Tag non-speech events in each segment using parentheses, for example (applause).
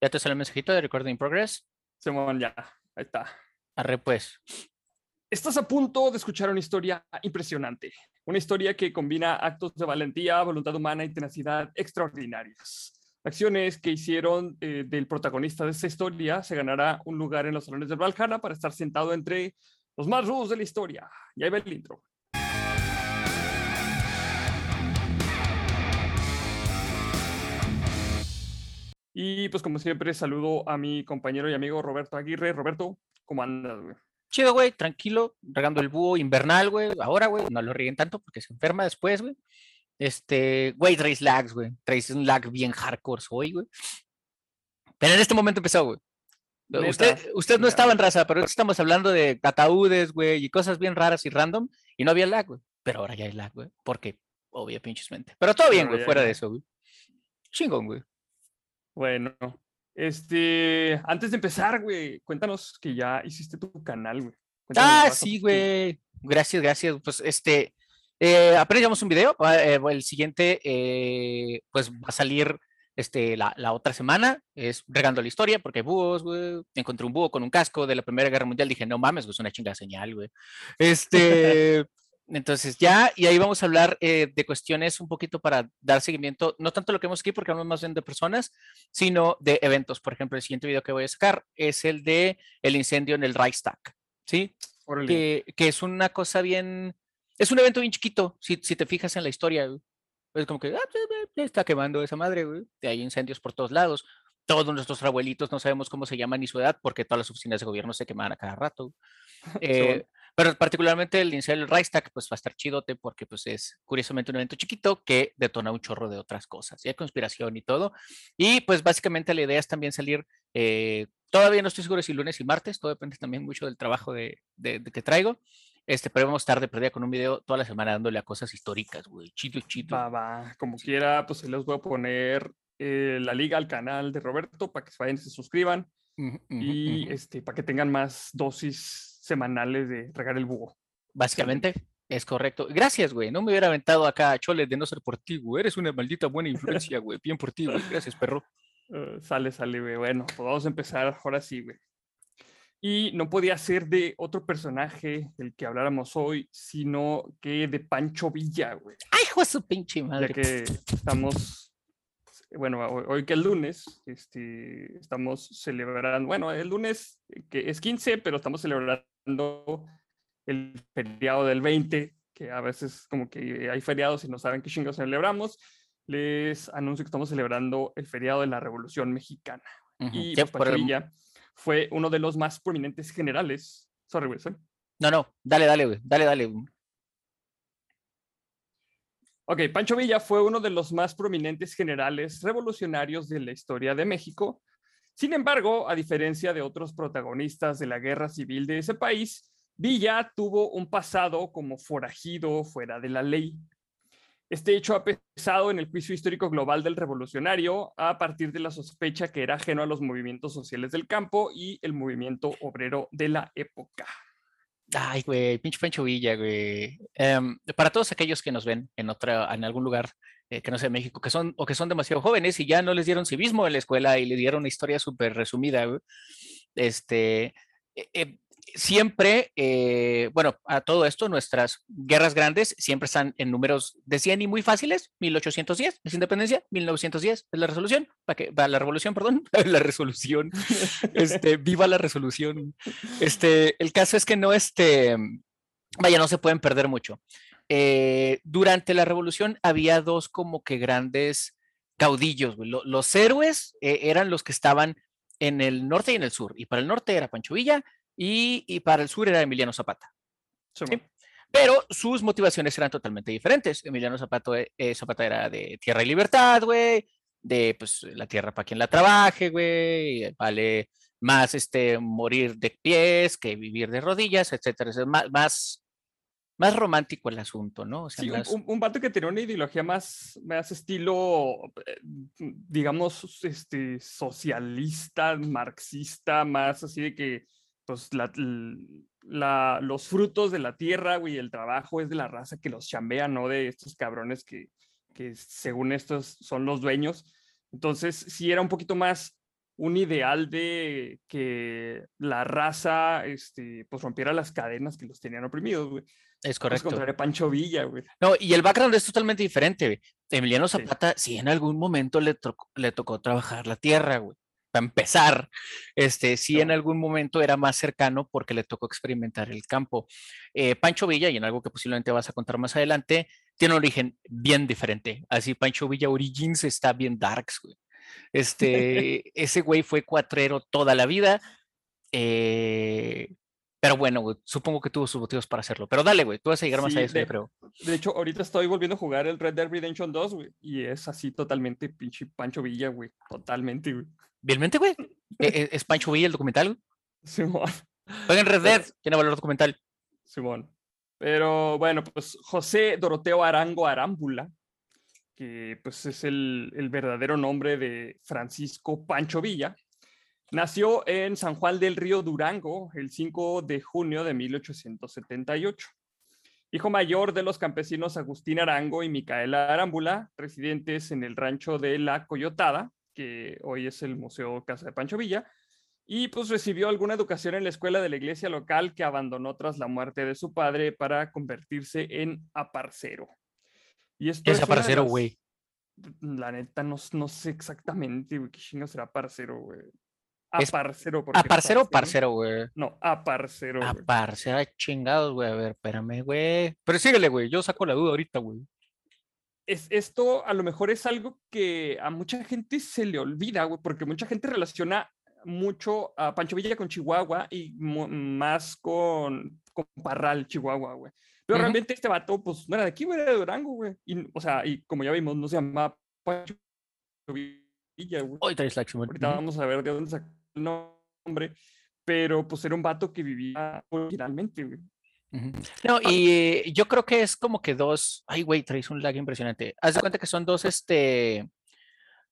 Ya te sale el mensajito de Recording in Progress. Simón, ya, ahí está. Arre, pues. Estás a punto de escuchar una historia impresionante. Una historia que combina actos de valentía, voluntad humana y tenacidad extraordinarias. Acciones que hicieron eh, del protagonista de esta historia se ganará un lugar en los salones del Valhalla para estar sentado entre los más rudos de la historia. Y ahí va el intro. Y pues como siempre saludo a mi compañero y amigo Roberto Aguirre. Roberto, ¿cómo andas, güey? Chido, güey, tranquilo, regando el búho invernal, güey. Ahora, güey, no lo ríen tanto porque se enferma después, güey. Este, güey, traes lags, güey. Traes un lag bien hardcore hoy, güey. Pero en este momento empezó, güey. Usted, usted no estaba en raza, pero estamos hablando de ataúdes, güey, y cosas bien raras y random, y no había lag, güey. Pero ahora ya hay lag, güey, porque, obvio, pinches mente. Pero todo bien, güey, fuera de eso, güey. Chingón, güey. Bueno, este, antes de empezar, güey, cuéntanos que ya hiciste tu canal, güey. Ah, sí, güey. Gracias, gracias. Pues este, eh, apenas llevamos un video. Eh, el siguiente, eh, pues va a salir este, la, la, otra semana. Es regando la historia, porque búhos, güey. Encontré un búho con un casco de la Primera Guerra Mundial. Dije, no mames, es una chingada señal, güey. (laughs) Este. Entonces ya, y ahí vamos a hablar eh, de cuestiones un poquito para dar seguimiento, no tanto lo que hemos aquí, porque hablamos más bien de personas, sino de eventos. Por ejemplo, el siguiente video que voy a sacar es el de el incendio en el Reichstag, ¿sí? Que, que, es una cosa bien, es un evento bien chiquito, si, si te fijas en la historia. Es como que ah, está quemando esa madre, güey. Hay incendios por todos lados. Todos nuestros abuelitos no sabemos cómo se llaman ni su edad, porque todas las oficinas de gobierno se queman a cada rato. (laughs) Eh, pero particularmente el del Reichstag, pues va a estar chidote porque pues es curiosamente un evento chiquito que detona un chorro de otras cosas. Y hay conspiración y todo. Y pues básicamente la idea es también salir, eh, todavía no estoy seguro si lunes y martes, todo depende también mucho del trabajo de, de, que traigo. Este, pero vamos a estar de perdida con un video toda la semana dándole a cosas históricas, güey. Chido, chido. Va, va. Como quiera, pues les voy a poner eh, la liga al canal de Roberto para que se vayan y se suscriban. y este, para que tengan más dosis semanales de regar el búho. Básicamente, es correcto. Gracias, güey. No me hubiera aventado acá, Chole, de no ser por ti, güey. Eres una maldita buena influencia, güey. Bien por ti, güey. Gracias, perro. Uh, (laughs) sale, sale, güey. Bueno, pues vamos a empezar ahora sí, güey. Y no podía ser de otro personaje del que habláramos hoy, sino que de Pancho Villa, güey. ¡Ay, hijo de su pinche madre! Ya que estamos, bueno, hoy, que es lunes, este, estamos celebrando, bueno, el lunes que es 15, pero estamos celebrando el feriado del 20, que a veces como que hay feriados y no saben qué chingos celebramos, les anuncio que estamos celebrando el feriado de la Revolución Mexicana. Y pues, fue uno de los más prominentes generales. Sorry, güey. No, no, dale, dale, güey. Dale, dale. Ok, Pancho Villa fue uno de los más prominentes generales revolucionarios de la historia de México sin embargo, a diferencia de otros protagonistas de la guerra civil de ese país, Villa tuvo un pasado como forajido fuera de la ley. Este hecho ha pesado en el juicio histórico global del revolucionario a partir de la sospecha que era ajeno a los movimientos sociales del campo y el movimiento obrero de la época. Ay, güey, pinche Pancho Villa, güey. Em, para todos aquellos que nos ven en otra, en algún lugar eh, que no sea México, que son o que son demasiado jóvenes y ya no les dieron civismo en la escuela y le dieron una historia súper resumida, este, eh, eh, siempre, bueno, a todo esto, nuestras guerras grandes siempre están en números de 100 y muy fáciles. 1810 es independencia, 1910 es la resolución, para que va la revolución, perdón, (laughs) la resolución. Este, viva la resolución. Este, el caso es que no, este, vaya, no se pueden perder mucho. Eh, durante la revolución había dos como que grandes caudillos. Los, héroes eh, eran los que estaban en el norte y en el sur. Y para el norte era Pancho Villa y, para el sur era Emiliano Zapata. Pero sus motivaciones eran totalmente diferentes. Emiliano Zapata, eh, Zapata era de tierra y libertad, güey, de pues la tierra para quien la trabaje, güey, vale más este morir de pies que vivir de rodillas, etcétera, más, más más romántico el asunto, ¿no? sí, un, un, vato que tenía una ideología más, más estilo, eh, digamos, este, socialista, marxista, más así de que, pues, la, la, los frutos de la tierra, güey, el trabajo es de la raza que los chambea, no de estos cabrones que, que según estos son los dueños. Entonces, sí era un poquito más un ideal de que la raza este, pues rompiera las cadenas que los tenían oprimidos, güey. Es correcto. Contra Pancho Villa, güey. No, y el background es totalmente diferente. Emiliano Zapata, sí. en algún momento le, le tocó trabajar la tierra, güey. Para empezar, este, sí en algún momento era más cercano porque le tocó experimentar el campo. Eh, Pancho Villa, y en algo que posiblemente vas a contar más adelante, tiene un origen bien diferente. Así Pancho Villa Origins está bien darks, güey. Este, (laughs) ese güey fue cuatrero toda la vida. Eh, pero bueno, güey, supongo que tuvo sus motivos para hacerlo. Pero dale, güey, tú vas a llegar más a eso, de, yo creo. De hecho, ahorita estoy volviendo a jugar el Red Dead Redemption 2, güey. Y es así totalmente pinche Pancho Villa, güey. Totalmente, güey. ¿Realmente, güey? ¿E-, e-, ¿Es Pancho Villa el documental? (laughs) Simón. Jueguen Red Dead, tiene valor documental. Simón. Pero bueno, pues José Doroteo Arango Arámbula que pues es el, el, verdadero nombre de Francisco Pancho Villa, nació en San Juan del Río Durango el 5 de junio de 1878. Hijo mayor de los campesinos Agustín Arango y Micaela Arámbula, residentes en el rancho de La Coyotada, que hoy es el Museo Casa de Pancho Villa, y pues recibió alguna educación en la escuela de la iglesia local que abandonó tras la muerte de su padre para convertirse en aparcero. Y esto es, aparcero, güey. La neta, no, no sé exactamente, güey, qué chingo será parcero, güey. Aparcero. ¿Aparcero o parcero, güey? No, aparcero. Aparcero, chingados, güey. A ver, espérame, güey. Pero síguele, güey. Yo saco la duda ahorita, güey. Es, esto a lo mejor es algo que a mucha gente se le olvida, güey, porque mucha gente relaciona mucho a Pancho Villa con Chihuahua y más con, con Parral, Chihuahua, güey. Pero realmente este vato, pues, no era de aquí, güey, era de Durango, güey. Y, o sea, y como ya vimos, no se llamaba Pancho Villa, güey. Hoy traes Ahorita vamos a ver de dónde sacó nombre. Pero, pues, era un vato que vivía originalmente, güey. No, y yo creo que es como que dos. Ay, güey, traes un lag impresionante. Haz de cuenta que son dos, este.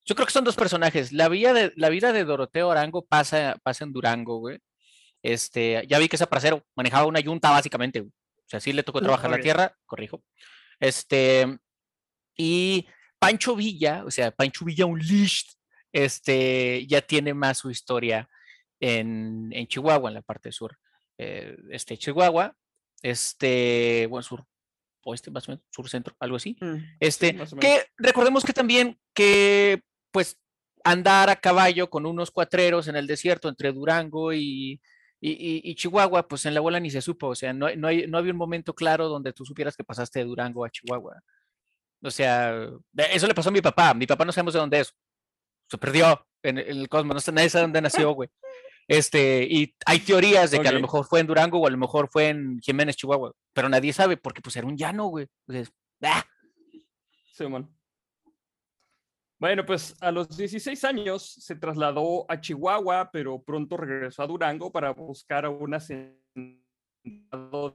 Yo creo que son dos personajes. La vida de, la vida de Doroteo Arango pasa, pasa en Durango, güey. Este, ya vi que es aparcero, manejaba una yunta básicamente, güey. O sea, sí le tocó trabajar la tierra, corrijo. Este, y Pancho Villa, o sea, Pancho Villa Unleashed, este, ya tiene más su historia en, en Chihuahua, en la parte sur. Eh, este, Chihuahua, este, bueno, sur, oeste, más o menos, sur centro, algo así. Mm, este, que recordemos que también que, pues, andar a caballo con unos cuatreros en el desierto entre Durango y, y, Chihuahua, pues en la abuela ni se supo, o sea, no, no, hay, no había un momento claro donde tú supieras que pasaste de Durango a Chihuahua. O sea, eso le pasó a mi papá, mi papá no sabemos de dónde es, se perdió en, el cosmos, no, nadie sabe dónde nació, güey. Este, y hay teorías de que a lo mejor fue en Durango o a lo mejor fue en Jiménez, Chihuahua, pero nadie sabe porque pues era un llano, güey. Entonces, ¡ah! Sí, man. Bueno, pues a los 16 años se trasladó a Chihuahua, pero pronto regresó a Durango para buscar a un asentado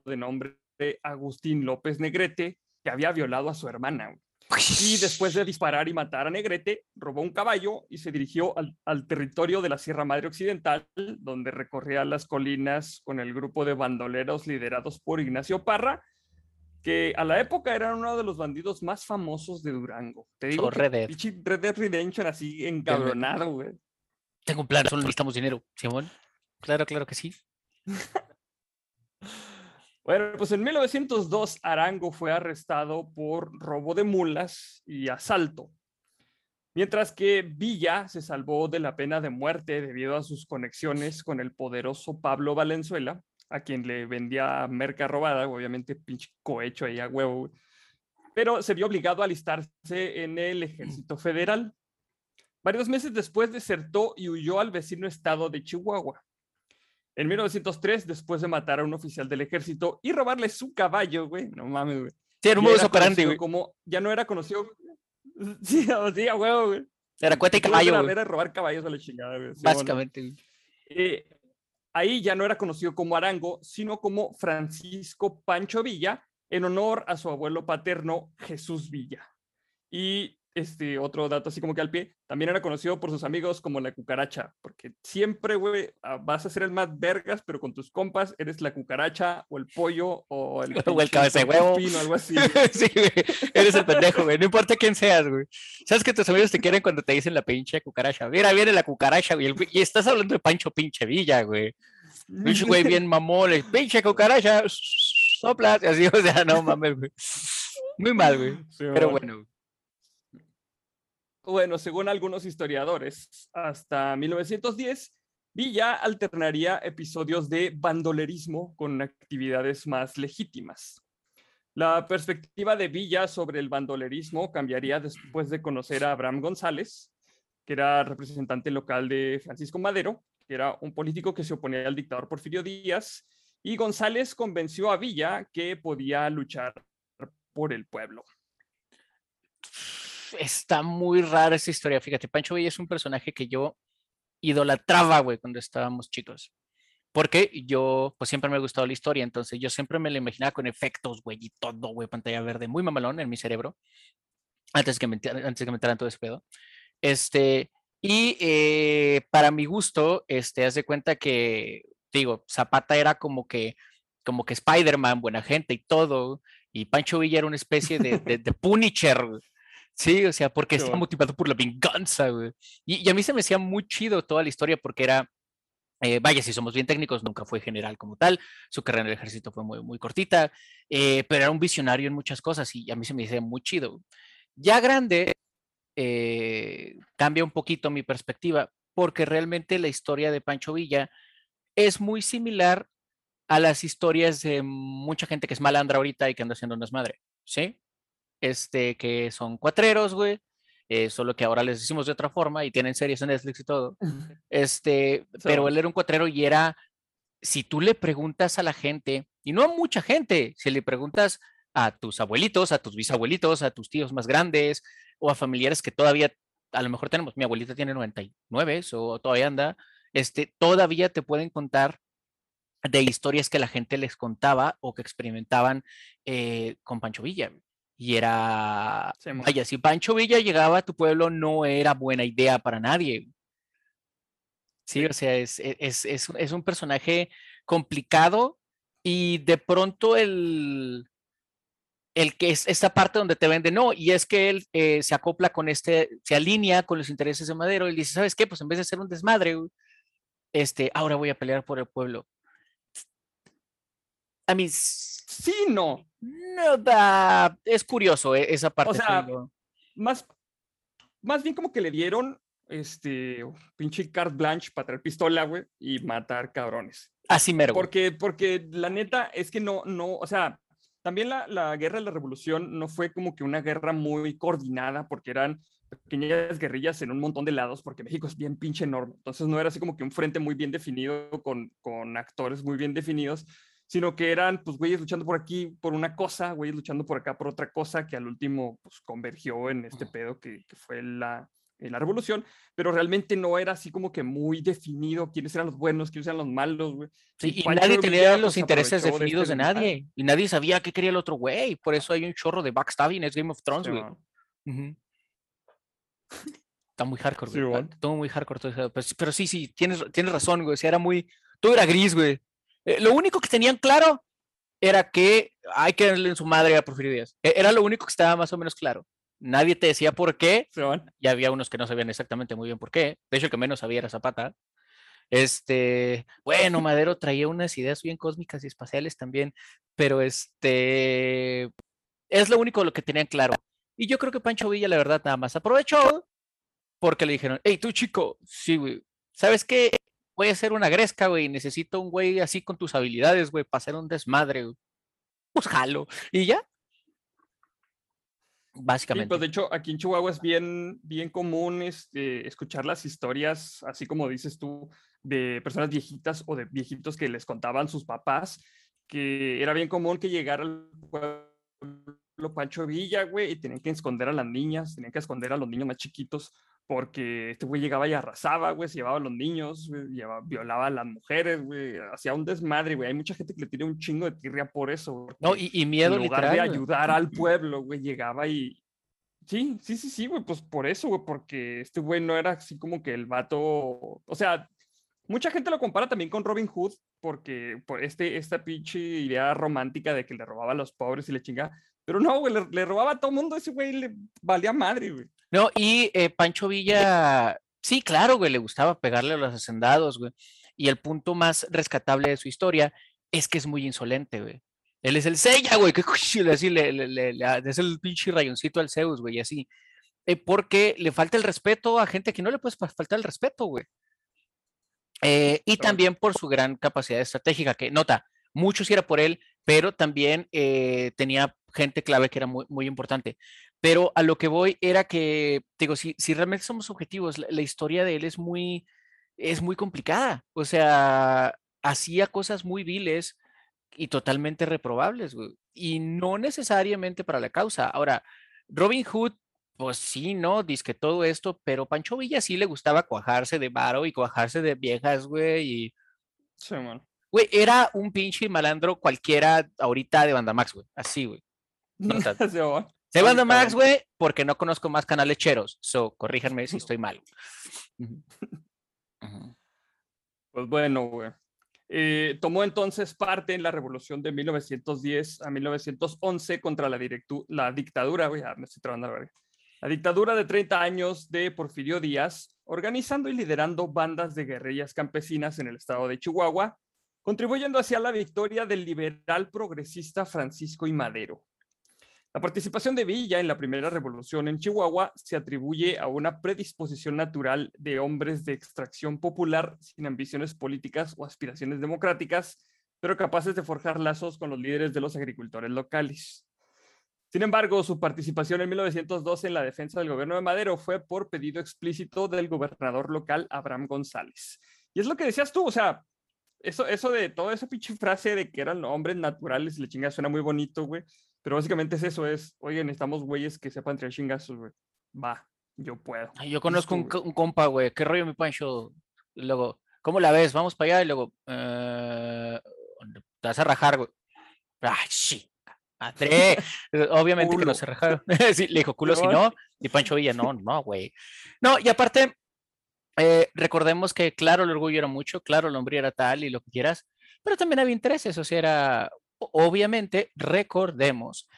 de nombre Agustín López Negrete, que había violado a su hermana. Y (laughs) después de disparar y matar a Negrete, robó un caballo y se dirigió al, al, territorio de la Sierra Madre Occidental, donde recorría las colinas con el grupo de bandoleros liderados por Ignacio Parra, que a la época eran uno de los bandidos más famosos de Durango. Te digo, Red Dead. Red Dead Redemption así encabronado, güey. Tengo un plan, solo necesitamos dinero, Simón. Claro, claro que sí. (laughs) bueno, pues en 1902 Arango fue arrestado por robo de mulas y asalto. Mientras que Villa se salvó de la pena de muerte debido a sus conexiones con el poderoso Pablo Valenzuela, a quien le vendía merca robada, obviamente pinche cohecho ahí a huevo, pero se vio obligado a alistarse en el ejército federal. Varios meses después desertó y huyó al vecino estado de Chihuahua. En 1903, después de matar a un oficial del ejército y robarle su caballo, güey, no mames, güey. Sí, era un modus operandi, güey. Como ya no era conocido. (laughs) Sí, sí, huevo, güey. Era cuenta y caballo, güey. Era robar caballos a la chingada, güey. Básicamente, güey. Eh, ahí ya no era conocido como Arango, sino como Francisco Pancho Villa, en honor a su abuelo paterno Jesús Villa. Y este otro dato así como que al pie, también era conocido por sus amigos como la cucaracha, porque siempre, güey, ah, vas a ser el más vergas, pero con tus compas eres la cucaracha o el pollo o el, (laughs) o el cabeza de huevo. o algo así. (laughs) sí, güey, eres el pendejo, güey, no importa quién seas, güey. Sabes que tus amigos te quieren cuando te dicen la pinche cucaracha. Mira, viene la cucaracha, güey, y estás hablando de Pancho Pinche Villa, güey. (laughs) Pinche güey bien mamón, pinche cucaracha, soplas, y así, o sea, no mames, güey. Muy mal, güey. pero bueno. Bueno, según algunos historiadores, hasta 1910, Villa alternaría episodios de bandolerismo con actividades más legítimas. La perspectiva de Villa sobre el bandolerismo cambiaría después de conocer a Abraham González, que era representante local de Francisco Madero, que era un político que se oponía al dictador Porfirio Díaz, y González convenció a Villa que podía luchar por el pueblo está muy rara esa historia. Fíjate, Pancho Villa es un personaje que yo idolatraba, güey, cuando estábamos chicos. Porque yo, pues siempre me ha gustado la historia, entonces yo siempre me la imaginaba con efectos, güey, y todo, güey, pantalla verde, muy mamalón en mi cerebro, antes que me, antes que me entraran todo ese pedo. Este, y eh, para mi gusto, este, haz de cuenta que, digo, Zapata era como que, como que Spider-Man, buena gente y todo, y Pancho Villa era una especie de, de, de (laughs) Punisher, Sí, o sea, porque está motivado por la venganza, güey. Y, a mí se me hacía muy chido toda la historia porque era, eh, vaya, si somos bien técnicos, nunca fue general como tal, su carrera en el ejército fue muy, muy cortita, eh, pero era un visionario en muchas cosas y a mí se me hacía muy chido. Ya grande, eh, cambia un poquito mi perspectiva porque realmente la historia de Pancho Villa es muy similar a las historias de mucha gente que es malandra ahorita y que anda haciendo unas madre, ¿sí? Este, que son cuatreros, güey, eh, solo que ahora les decimos de otra forma y tienen series en Netflix y todo. Este, pero él era un cuatrero y era, si tú le preguntas a la gente, y no a mucha gente, si le preguntas a tus abuelitos, a tus bisabuelitos, a tus tíos más grandes o a familiares que todavía, a lo mejor tenemos, mi abuelita tiene 99 o todavía anda, este, todavía te pueden contar de historias que la gente les contaba o que experimentaban eh, con Pancho Villa. Y era, vaya, si Pancho Villa llegaba a tu pueblo no era buena idea para nadie. Sí, o sea, es, e, es, es, es un personaje complicado y de pronto el, el que es esta parte donde te vende, no, y es que él eh, se acopla con este, se alinea con los intereses de Madero y dice, ¿sabes qué? Pues en vez de ser un desmadre, este, ahora voy a pelear por el pueblo. A mí, sí, no. No, es curioso eh, esa parte. O sea, más, más bien como que le dieron este pinche carte blanche para traer pistola, güey, y matar cabrones. Así mero. Porque, porque la neta es que no, no, o sea, también la, la guerra de la revolución no fue como que una guerra muy coordinada, porque eran pequeñas guerrillas en un montón de lados, porque México es bien pinche enorme. Entonces no era así como que un frente muy bien definido, con, con actores muy bien definidos, sino que eran, pues, güeyes luchando por aquí por una cosa, güeyes luchando por acá por otra cosa, que al último, pues, convergió en este pedo que, que fue la, la revolución, pero realmente no era así como que muy definido quiénes eran los buenos, quiénes eran los malos, güey. Sí, y, nadie tenía los pues, intereses definidos este de, nadie, y nadie sabía qué quería el otro güey, por eso hay un chorro de backstabbing, es Game of Thrones, güey. Está muy hardcore, güey. Está muy hardcore todo eso. Pero, pero, sí, sí, tienes, tienes razón, güey. O sea, era muy. Todo era gris, güey. Eh, lo único que tenían claro era que hay que darle en su madre a Porfirio Díaz. E, era lo único que estaba más o menos claro. Nadie te decía por qué. Y había unos que no sabían exactamente muy bien por qué. De hecho, el que menos sabía era Zapata. Este, bueno, Madero traía unas ideas bien cósmicas y espaciales también, pero este es lo único lo que tenían claro. Y yo creo que Pancho Villa, la verdad, nada más aprovechó porque le dijeron, hey, tú chico, sí, güey, ¿sabes qué? Voy a hacer una gresca, güey, necesito un güey así con tus habilidades, güey, para hacer un desmadre, güey. Pues jalo. Y ya. Básicamente. Sí, pues de hecho, aquí en Chihuahua es bien, bien común este, escuchar las historias, así como dices tú, de personas viejitas o de viejitos que les contaban sus papás, que era bien común que llegara al pueblo Pancho Villa, güey, y tenían que esconder a las niñas, tenían que esconder a los niños más chiquitos porque este güey llegaba y arrasaba, güey, se llevaba a los niños, violaba a las mujeres, güey, hacía un desmadre, güey. Hay mucha gente que le tiene un chingo de tirria por eso. No, y, miedo en lugar de ayudar al (laughs) pueblo, güey, llegaba y Sí, sí, sí, sí, güey, pues por eso, güey, porque este güey no era así como que el vato, o sea, mucha gente lo compara también con Robin Hood, porque por este, esta pinche idea romántica de que le robaba a los pobres y le chinga, pero no, güey, le, robaba a todo mundo, ese güey le valía madre, güey. No, y eh, Pancho Villa, sí, claro, güey, le gustaba pegarle a los hacendados, güey, y el punto más rescatable de su historia es que es muy insolente, güey. Él es el Seiya, güey, que (laughs) así le, le, le, es el pinche rayoncito al Zeus, güey, y así. Eh, porque le falta el respeto a gente que no le puede faltar el respeto, güey. Eh, y también por su gran capacidad estratégica, que nota, mucho sí era por él, pero también eh, tenía gente clave que era muy, muy importante. Pero a lo que voy era que, digo, si, si realmente somos objetivos, la, la, historia de él es muy, es muy complicada. O sea, hacía cosas muy viles, y totalmente reprobables, güey. Y no necesariamente para la causa. Ahora, Robin Hood, pues sí, ¿no? Dice que todo esto, pero Pancho Villa sí le gustaba cuajarse de varo y cuajarse de viejas, güey. Y... Sí, man. Güey, era un pinche malandro cualquiera ahorita de Banda Max, güey. Así, güey. Se Banda Max, güey, porque no conozco más canales cheros. So, corríjanme si estoy mal. (laughs) Pues bueno, güey. Eh, tomó entonces parte en la revolución de 1910 a 1911 contra la, la dictadura, me estoy la, la dictadura de 30 años de Porfirio Díaz, organizando y liderando bandas de guerrillas campesinas en el estado de Chihuahua, contribuyendo hacia la victoria del liberal progresista Francisco y Madero. La participación de Villa en la primera revolución en Chihuahua se atribuye a una predisposición natural de hombres de extracción popular sin ambiciones políticas o aspiraciones democráticas, pero capaces de forjar lazos con los líderes de los agricultores locales. Sin embargo, su participación en 1912 en la defensa del gobierno de Madero fue por pedido explícito del gobernador local Abraham González. Y es lo que decías tú, o sea, eso, eso de toda esa pinche frase de que eran hombres naturales, le chingas, suena muy bonito, güey. Pero básicamente es eso, es, oye, necesitamos güeyes que sepan traer chingazos, güey. Va, yo puedo. yo conozco un, un, compa, güey, ¿qué rollo mi Pancho? Y luego, ¿cómo la ves? Vamos para allá y luego, eh, te vas a rajar, güey. Ay, sí. André, obviamente que no se rajaron. (laughs) sí, le dijo culo si no, y Pancho Villa, no, no, güey. No, y aparte, eh, recordemos que, claro, el orgullo era mucho, claro, el hombre era tal y lo que quieras, pero también había intereses, o sea, era, obviamente, recordemos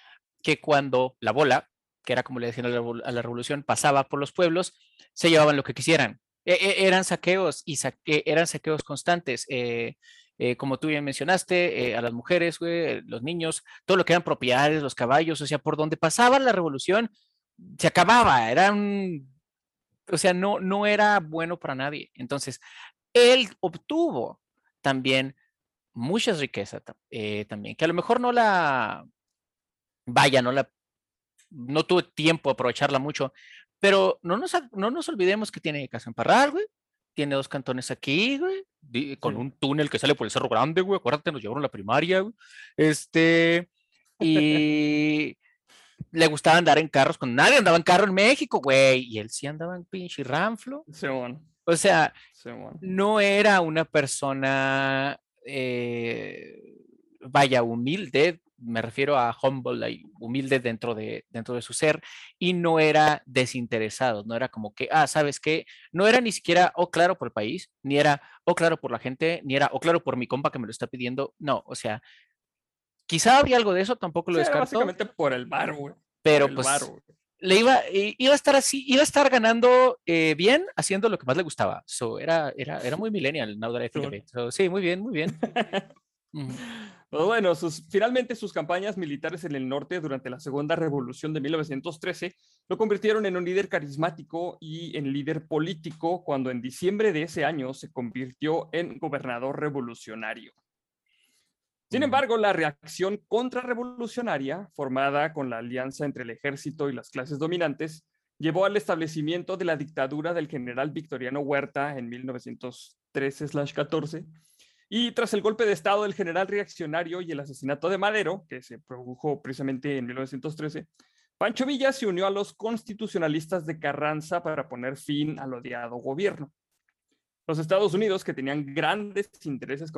que cuando la bola, que era como le decían a la, revolución, pasaba por los pueblos, se llevaban lo que quisieran. E, e, eran saqueos y eran saqueos constantes. Eh, eh, como tú bien mencionaste, eh, a las mujeres, los niños, todo lo que eran propiedades, los caballos, o sea, por donde pasaba la revolución, se acababa, eran, o sea, no, no era bueno para nadie. Entonces, él obtuvo también muchas riquezas eh, también, que a lo mejor no la, vaya, no la, no tuve tiempo de aprovecharla mucho, pero no nos, no nos olvidemos que tiene casa en Parral, güey, tiene dos cantones aquí, güey, con un túnel que sale por el Cerro Grande, güey, acuérdate, nos llevaron a la primaria, güey, este, y le gustaba andar en carros, con nadie andaba en carro en México, güey, y él sí andaba en pinche ranflo. O sea, no era una persona eh, vaya, humilde, me refiero a humble, humilde dentro de, dentro de su ser, y no era desinteresado, no era como que, ah, ¿sabes qué? No era ni siquiera, oh, claro, por el país, ni era, oh, claro, por la gente, ni era, oh, claro, por mi compa que me lo está pidiendo, no, o sea, quizá había algo de eso, tampoco lo sí, descarto. Básicamente por el bar, Pero pues, le iba, iba a estar así, iba a estar ganando eh, bien haciendo lo que más le gustaba. So, era, era, era (laughs) muy millennial, Now that sí, muy bien, muy bien. (laughs) Pues bueno, sus, finalmente sus campañas militares en el norte durante la Segunda Revolución de 1913 lo convirtieron en un líder carismático y en líder político cuando en diciembre de ese año se convirtió en gobernador revolucionario. Sin embargo, la reacción contrarrevolucionaria, formada con la alianza entre el ejército y las clases dominantes, llevó al establecimiento de la dictadura del general Victoriano Huerta en 1913-14, y tras el golpe de Estado del general reaccionario y el asesinato de Madero, que se produjo precisamente en 1913, Pancho Villa se unió a los constitucionalistas de Carranza para poner fin al odiado gobierno. Los Estados Unidos, que tenían grandes intereses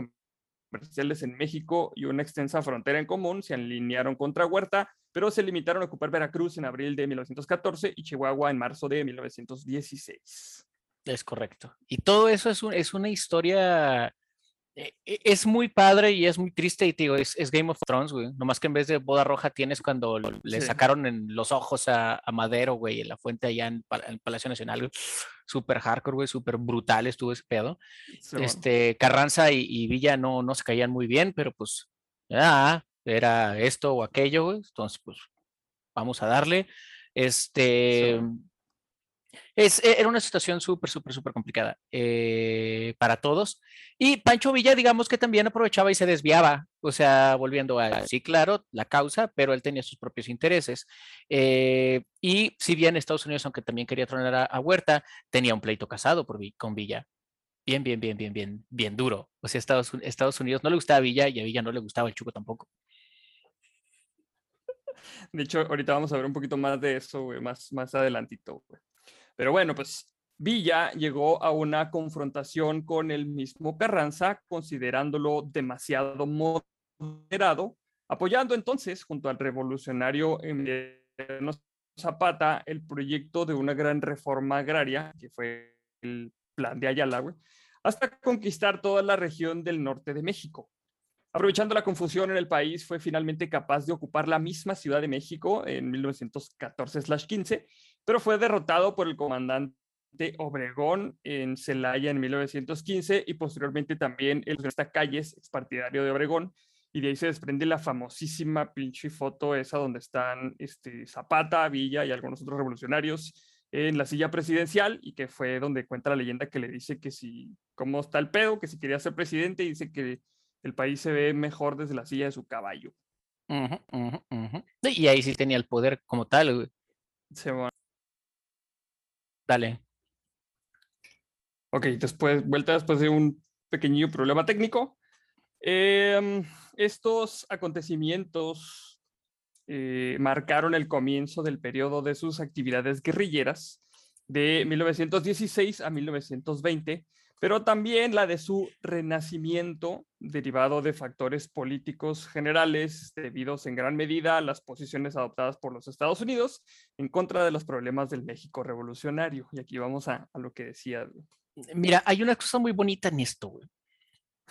comerciales en México y una extensa frontera en común, se alinearon contra Huerta, pero se limitaron a ocupar Veracruz en abril de 1914 y Chihuahua en marzo de 1916. Es correcto. Y todo eso es, una historia es muy padre y es muy triste y digo, es, Game of Thrones, güey. Nomás que en vez de boda roja tienes cuando le sacaron en los ojos a, Madero, güey, en la fuente allá en, el Palacio Nacional, (sniffs) Súper hardcore, güey, súper brutal estuvo ese pedo. este, Carranza y, Villa no, no se caían muy bien, pero pues, ya, era esto o aquello, güey. Entonces, pues, vamos a darle. Este... Es, e, era una situación súper, súper, súper complicada eh, para todos. Y Pancho Villa, digamos que también aprovechaba y se desviaba, o sea, volviendo a, sí, claro, la causa, pero él tenía sus propios intereses. Eh, y si bien Estados Unidos, aunque también quería tronar a, Huerta, tenía un pleito casado por, con Villa. Bien, bien, bien, bien, bien, bien duro. O sea, Estados, Estados Unidos no le gustaba a Villa y a Villa no le gustaba el Chuco tampoco. De hecho, ahorita vamos a ver un poquito más de eso, más, más adelantito. Pero bueno, pues Villa llegó a una confrontación con el mismo Carranza, considerándolo demasiado moderado, apoyando entonces, junto al revolucionario Emiliano Zapata, el proyecto de una gran reforma agraria, que fue el plan de Ayala, hasta conquistar toda la región del norte de México. Aprovechando la confusión en el país, fue finalmente capaz de ocupar la misma Ciudad de México en 1914-15 pero fue derrotado por el comandante Obregón en Celaya en 1915 y posteriormente también el esta Calles, expartidario de Obregón, y de ahí se desprende la famosísima pinche foto esa donde están este, Zapata, Villa y algunos otros revolucionarios en la silla presidencial y que fue donde cuenta la leyenda que le dice que si, cómo está el pedo, que si quería ser presidente, dice que el país se ve mejor desde la silla de su caballo. Y ahí sí tenía el poder como tal. Bueno. Dale. Ok, después, vuelta después de un pequeño problema técnico. Em, estos acontecimientos eh, marcaron el comienzo del periodo de sus actividades guerrilleras de 1916 a 1920, pero también la de su renacimiento derivado de factores políticos generales debidos en gran medida a las posiciones adoptadas por los Estados Unidos en contra de los problemas del México revolucionario. Y aquí vamos a, lo que decía. Mira, hay una cosa muy bonita en esto.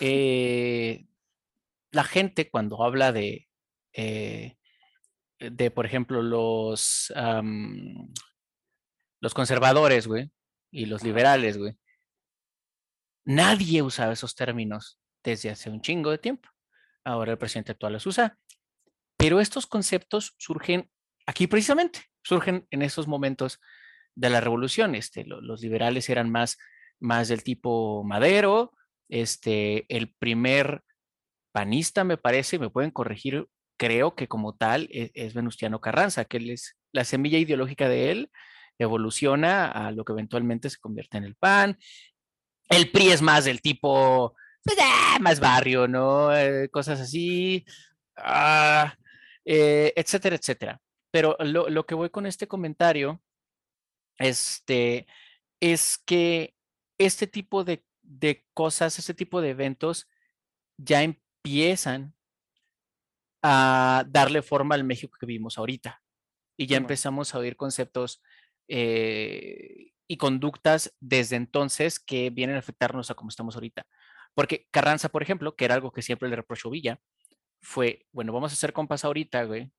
Eh, la gente cuando habla de, eh, de por ejemplo, los, los conservadores, güey, y los liberales, güey, Nadie usaba esos términos desde hace un chingo de tiempo. Ahora el presidente actual los usa. Pero estos conceptos surgen aquí precisamente, surgen en esos momentos de la revolución. Este, los liberales eran más, más del tipo Madero. Este, el primer panista, me parece, me pueden corregir, creo que como tal es, es Venustiano Carranza, que es la semilla ideológica de él evoluciona a lo que eventualmente se convierte en el PAN, el PRI es más del tipo, pues, ah, más barrio, ¿no? Eh, cosas así, ah, eh, etcétera, etcétera. Pero lo, que voy con este comentario este, es que este tipo de, cosas, este tipo de eventos ya empiezan a darle forma al México que vivimos ahorita. Y ya empezamos a oír conceptos eh, y conductas desde entonces que vienen a afectarnos a cómo estamos ahorita. Porque Carranza, por ejemplo, que era algo que siempre le reprochó Villa, fue, bueno, vamos a hacer compas ahorita, güey,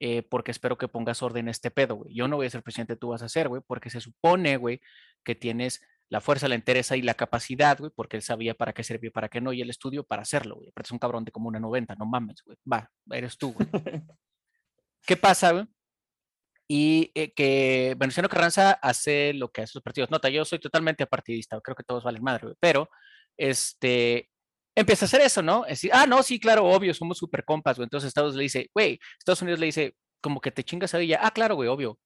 eh, porque espero que pongas orden en este pedo, güey. Yo no voy a ser presidente, tú vas a ser, güey, porque se supone, güey, que tienes la fuerza, la interés y la capacidad, güey, porque él sabía para qué servía, para qué no, y el estudio para hacerlo, güey. Pero es un cabrón de como una 90, no mames, güey. Va, eres tú, güey. (laughs) ¿Qué pasa, güey? Y eh, que Venustiano Carranza hace lo que hace los partidos. Nota, yo soy totalmente apartidista, creo que todos valen madre, pero este, empieza a hacer eso, ¿no? Es decir, ah, no, sí, claro, obvio, somos super compas, güey. Entonces Estados Unidos le dice, güey, Estados Unidos le dice, como que te chingas a ella. Ah, claro, güey, obvio.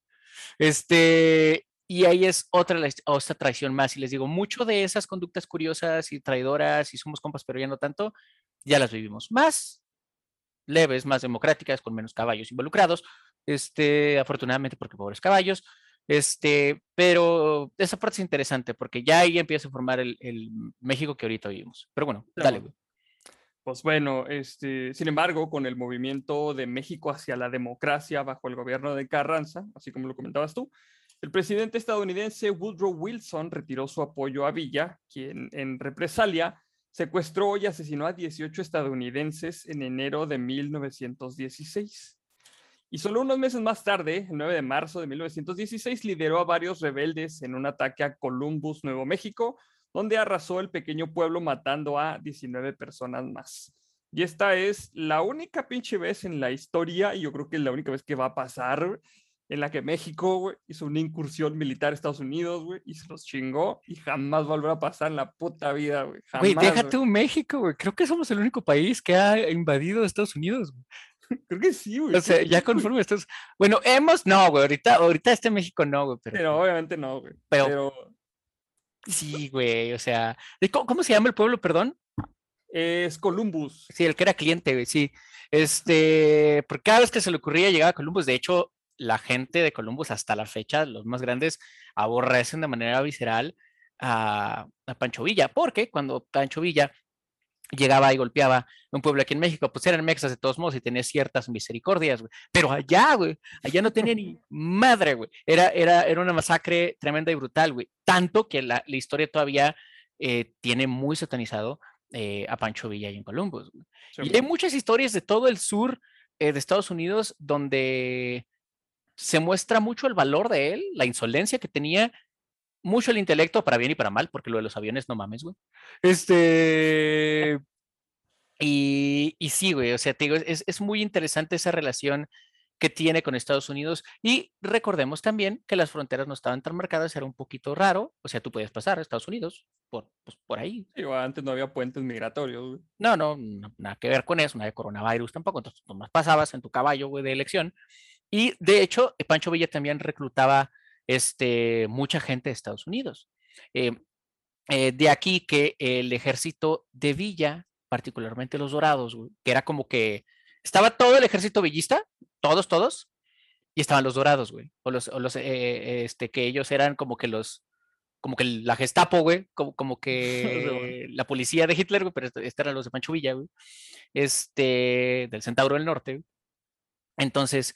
Este, y ahí es otra, otra traición más. Y les digo, mucho de esas conductas curiosas y traidoras y somos compas, pero ya no tanto, ya las vivimos. Más leves, más democráticas, con menos caballos involucrados, este, afortunadamente porque pobres caballos, este, pero esa parte es interesante porque ya ahí empieza a formar el, México que ahorita vivimos. Pero bueno, dale, güey. Pues bueno, este, sin embargo, con el movimiento de México hacia la democracia bajo el gobierno de Carranza, así como lo comentabas tú, el presidente estadounidense Woodrow Wilson retiró su apoyo a Villa, quien en represalia secuestró y asesinó a 18 estadounidenses en enero de 1916. Y solo unos meses más tarde, el 9 de marzo de 1916, lideró a varios rebeldes en un ataque a Columbus, Nuevo México, donde arrasó el pequeño pueblo matando a 19 personas más. Y esta es la única pinche vez en la historia, y yo creo que es la única vez que va a pasar, en la que México hizo una incursión militar a Estados Unidos, güey, y se los chingó y jamás volverá a pasar en la puta vida, güey. Güey, déjate un México, güey. Creo que somos el único país que ha invadido Estados Unidos, (laughs) Creo que sí, güey. O sea, ya conforme estás. Bueno, hemos, no, güey. Ahorita, ahorita este México no, güey. Pero, obviamente no, güey. Pero, Sí, güey. O sea, ¿cómo, ¿cómo, se llama el pueblo, perdón? Es Columbus. Sí, el que era cliente, güey, sí. Este, porque cada vez que se le ocurría llegar a Columbus, de hecho, la gente de Columbus hasta la fecha, los más grandes, aborrecen de manera visceral a, Pancho Villa, porque cuando Pancho Villa llegaba y golpeaba un pueblo aquí en México, pues eran mexas de todos modos y tenía ciertas misericordias, güey. Pero allá, güey, allá no tenía ni madre, güey. Era, era, era una masacre tremenda y brutal, güey. Tanto que la, historia todavía eh, tiene muy satanizado eh, a Pancho Villa y en Columbus. y hay muchas historias de todo el sur eh, de Estados Unidos donde se muestra mucho el valor de él, la insolencia que tenía, mucho el intelecto, para bien y para mal, porque lo de los aviones, no mames, güey. Este. Y, y sí, güey, o sea, te digo, es, es muy interesante esa relación que tiene con Estados Unidos. Y recordemos también que las fronteras no estaban tan marcadas, era un poquito raro. O sea, tú podías pasar a Estados Unidos por, pues, por ahí. antes no había puentes migratorios. No, no, nada que ver con eso, no había coronavirus tampoco. Entonces, nomás pasabas en tu caballo, güey, de elección y de hecho, Pancho Villa también reclutaba este, mucha gente de Estados Unidos. Eh, eh, de aquí que el ejército de Villa, particularmente los dorados, que era como que estaba todo el ejército villista, todos, todos, y estaban los dorados, güey, o los, o los este, que ellos eran como que los, como que la Gestapo, güey, como, como (laughs) que la policía de Hitler, güey, pero este eran los de Pancho Villa, güey, este, del Centauro del Norte. Entonces,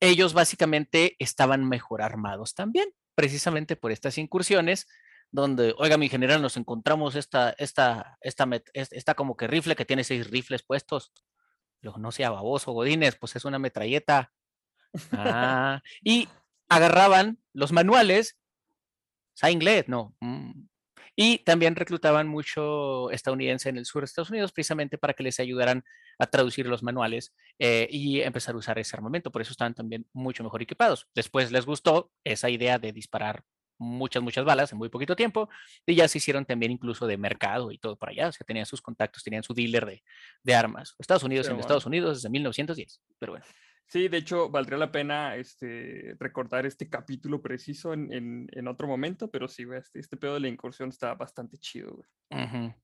ellos básicamente estaban mejor armados también, precisamente por estas incursiones, donde, oiga, mi general, nos encontramos esta, esta, esta, esta como que rifle que tiene seis rifles puestos. No sea baboso, Godínez, pues es una metralleta. Ah, y agarraban los manuales. ¿Sabe inglés? No. Mm, y también reclutaban mucho estadounidense en el sur de Estados Unidos precisamente para que les ayudaran a traducir los manuales eh, y empezar a usar ese armamento. Por eso estaban también mucho mejor equipados. Después les gustó esa idea de disparar muchas, muchas balas en muy poquito tiempo y ya se hicieron también incluso de mercado y todo por allá. O sea, tenían sus contactos, tenían su dealer de, de armas. Estados Unidos en Estados Unidos desde 1910. Pero bueno. Sí, de hecho, valdría la pena este, recordar este capítulo preciso en, en, otro momento, pero sí, este, este, pedo de la incursión está bastante chido, güey.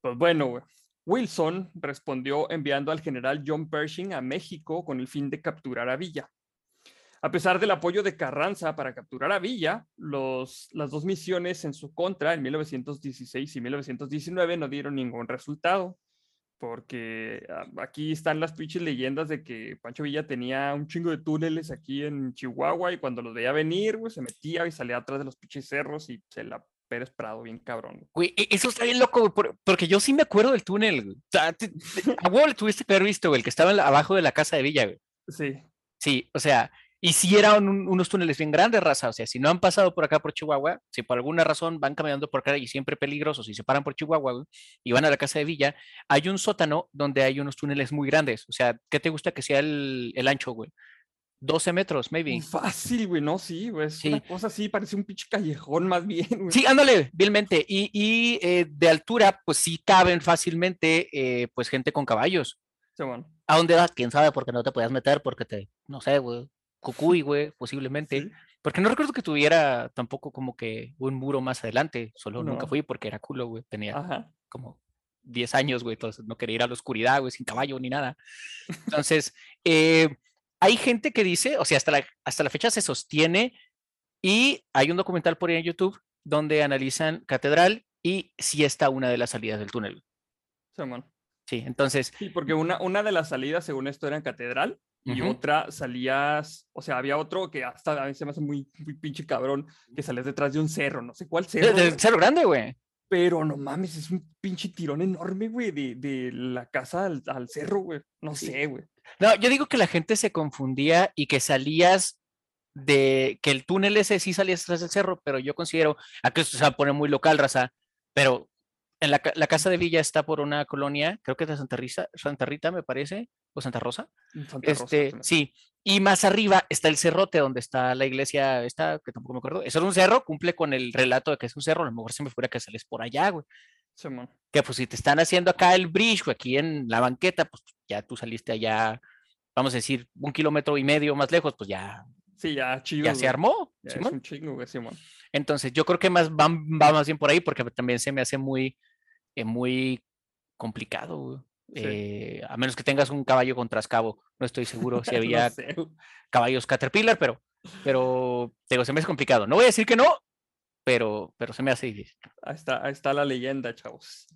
Pues bueno, güey. Wilson respondió enviando al general John Pershing a México con el fin de capturar a Villa. A pesar del apoyo de Carranza para capturar a Villa, los, las dos misiones en su contra en 1916 y 1919 no dieron ningún resultado porque ah, aquí están las pinches leyendas de que Pancho Villa tenía un chingo de túneles aquí en Chihuahua y cuando los veía venir, güey, se metía y salía atrás de los pinches cerros y se la Pérez Prado bien cabrón. Güey, e, eso está bien loco, porque yo sí me acuerdo del túnel. Sea, a le tuviste que haber visto, güey, el que estaba abajo de la casa de Villa, güey. Sí. Sí, o sea, y si eran unos túneles bien grandes, raza. O sea, si no han pasado por acá por Chihuahua, si por alguna razón van caminando por acá y siempre peligrosos y se paran por Chihuahua y van a la casa de Villa, hay un sótano donde hay unos túneles muy grandes. O sea, ¿qué te gusta que sea el, ancho, güey? 12 metros, maybe. Fácil, güey, no, sí, güey. Es una cosa así, parece un pinche callejón más bien, güey. Sí, ándale, vilmente. Y, y eh, de altura, pues sí caben fácilmente, eh, pues gente con caballos. Sí, bueno. ¿A dónde vas? ¿Quién sabe? Porque no te podías meter, porque te, no sé, güey, Cucuy, (laughs) güey, posiblemente. Porque no recuerdo que tuviera tampoco como que un muro más adelante. Solo nunca fui porque era culo, güey. Tenía como 10 años, güey. Entonces no quería ir a la oscuridad, güey, sin caballo ni nada. (laughs) Entonces, eh, hay gente que dice, o sea, hasta la, hasta la fecha se sostiene y hay un documental por ahí en YouTube donde analizan Catedral y si está una de las salidas del túnel. Sí, Sí, entonces. Sí, porque una, una de las salidas, según esto, era en Catedral y otra salías, o sea, había otro que hasta a mí se me hace muy, muy pinche cabrón, que salías detrás de un cerro, no sé cuál cerro. Del cerro grande, güey. Pero no mames, es un pinche tirón enorme, güey, de, de la casa al, al cerro, güey. No sé, güey. No, yo digo que la gente se confundía y que salías de que el túnel ese sí salías detrás del cerro, pero yo considero, aquí esto se va a poner muy local, raza, pero en la, casa de Villa está por una colonia, creo que es de Santa Rita, Santa Rita me parece, o Santa Rosa. Santa este, sí, y más arriba está el cerrote donde está la iglesia, esta, que tampoco me acuerdo. Eso es un cerro, cumple con el relato de que es un cerro, a lo mejor se me fuera que sales por allá, güey. que pues si te están haciendo acá el bridge, güey, aquí en la banqueta, pues ya tú saliste allá, vamos a decir, un kilómetro y medio más lejos, pues ya. Sí, ya chido. Ya se armó. es un chingo, güey, Simón. Entonces, yo creo que más va, va, más bien por ahí, porque también se me hace muy, eh, muy complicado, güey. Eh, a menos que tengas un caballo con trascabo. No estoy seguro si (laughs) había caballos Caterpillar, pero, pero digo, se me hace complicado. No voy a decir que no, pero, pero se me hace difícil. Ahí está, ahí está la leyenda, chavos.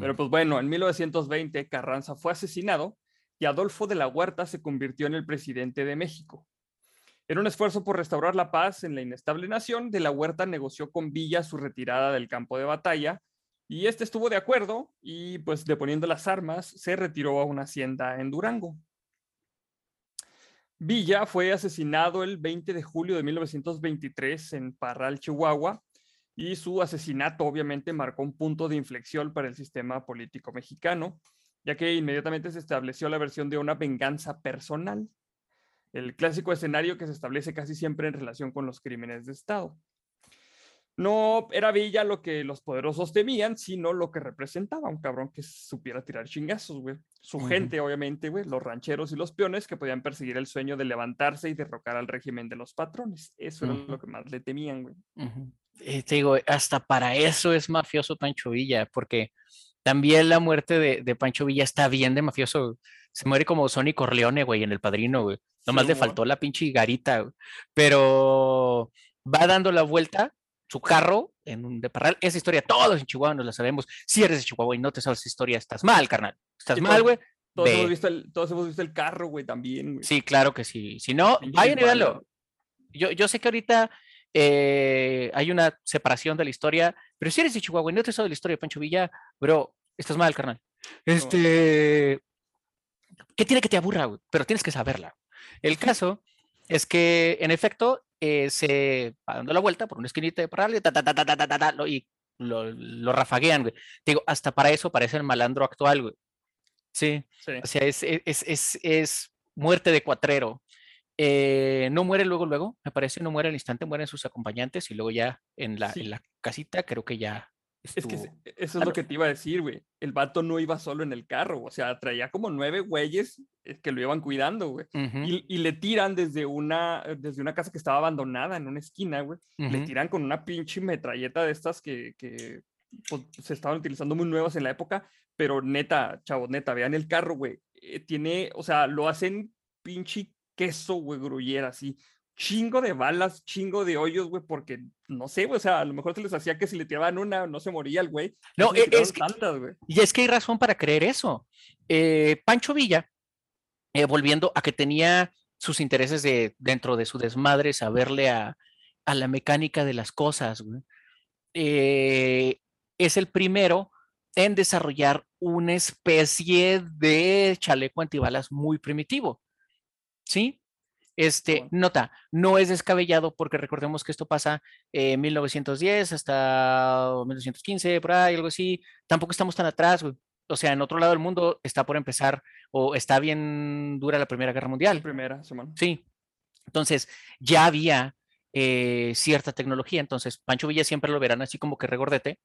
Pero pues bueno, en 1920 Carranza fue asesinado y Adolfo de la Huerta se convirtió en el presidente de México. En un esfuerzo por restaurar la paz en la inestable nación, de la Huerta negoció con Villa su retirada del campo de batalla y este estuvo de acuerdo y pues deponiendo las armas se retiró a una hacienda en Durango. Villa fue asesinado el 20 de julio de 1923 en Parral, Chihuahua, y su asesinato obviamente marcó un punto de inflexión para el sistema político mexicano, ya que inmediatamente se estableció la versión de una venganza personal, el clásico escenario que se establece casi siempre en relación con los crímenes de Estado no era Villa lo que los poderosos temían, sino lo que representaba un cabrón que supiera tirar chingazos, güey. Su gente, obviamente, güey, los rancheros y los peones que podían perseguir el sueño de levantarse y derrocar al régimen de los patrones. Eso era lo que más le temían, güey. Eh, te digo, hasta para eso es mafioso Pancho Villa, porque también la muerte de, Pancho Villa está bien de mafioso. Se muere como Sonny Corleone, güey, en El Padrino, güey. Nomás le faltó la pinche garita, Pero va dando la vuelta su carro en un de Parral. Esa historia, todos en Chihuahua nos la sabemos. Si eres de Chihuahua y no te sabes esa historia, estás mal, carnal. Estás mal, güey. Todos, hemos visto el, todos hemos visto el carro, güey, también. Sí, claro que sí. Si no, vayan y véanlo. Yo, yo sé que ahorita eh, hay una separación de la historia, pero si eres de Chihuahua y no te sabes la historia de Pancho Villa, bro, estás mal, carnal. Este. ¿Qué tiene que te aburra, güey? Pero tienes que saberla. El (laughs) caso es que, en efecto, eh, se va dando la vuelta por una esquinita de parral y lo, lo rafaguean, güey. Digo, hasta para eso parece el malandro actual, güey. Sí. O sea, es, es, es, es, muerte de cuatrero. Eh, no muere luego, luego, me parece, no muere al instante, mueren sus acompañantes y luego ya en la, en la casita creo que ya es que eso es lo que te iba a decir, güey. El vato no iba solo en el carro, o sea, traía como nueve güeyes eh, que lo iban cuidando, güey. y, le tiran desde una, desde una casa que estaba abandonada en una esquina, güey. Le tiran con una pinche metralleta de estas que, que pues, se estaban utilizando muy nuevas en la época, pero neta, chavos, neta, vean el carro, güey. Eh, tiene, o sea, lo hacen pinche queso, güey, gruyera, así chingo de balas, chingo de hoyos, güey, porque no sé, güey, o sea, a lo mejor se les hacía que si le tiraban una, no se moría el güey. No, e, es, que, y es que hay razón para creer eso. Eh, Pancho Villa, eh, volviendo a que tenía sus intereses de, dentro de su desmadre, saberle a, a la mecánica de las cosas, güey, eh, es el primero en desarrollar una especie de chaleco antibalas muy primitivo. ¿Sí? Este, nota, no es descabellado porque recordemos que esto pasa en 1910 hasta 1915, por ahí, algo así. Tampoco estamos tan atrás, O sea, en otro lado del mundo está por empezar o está bien dura la Primera Guerra Mundial. Primera, semana. Sí. Entonces, ya había eh, cierta tecnología. Entonces, Pancho Villa siempre lo verán así como que regordete.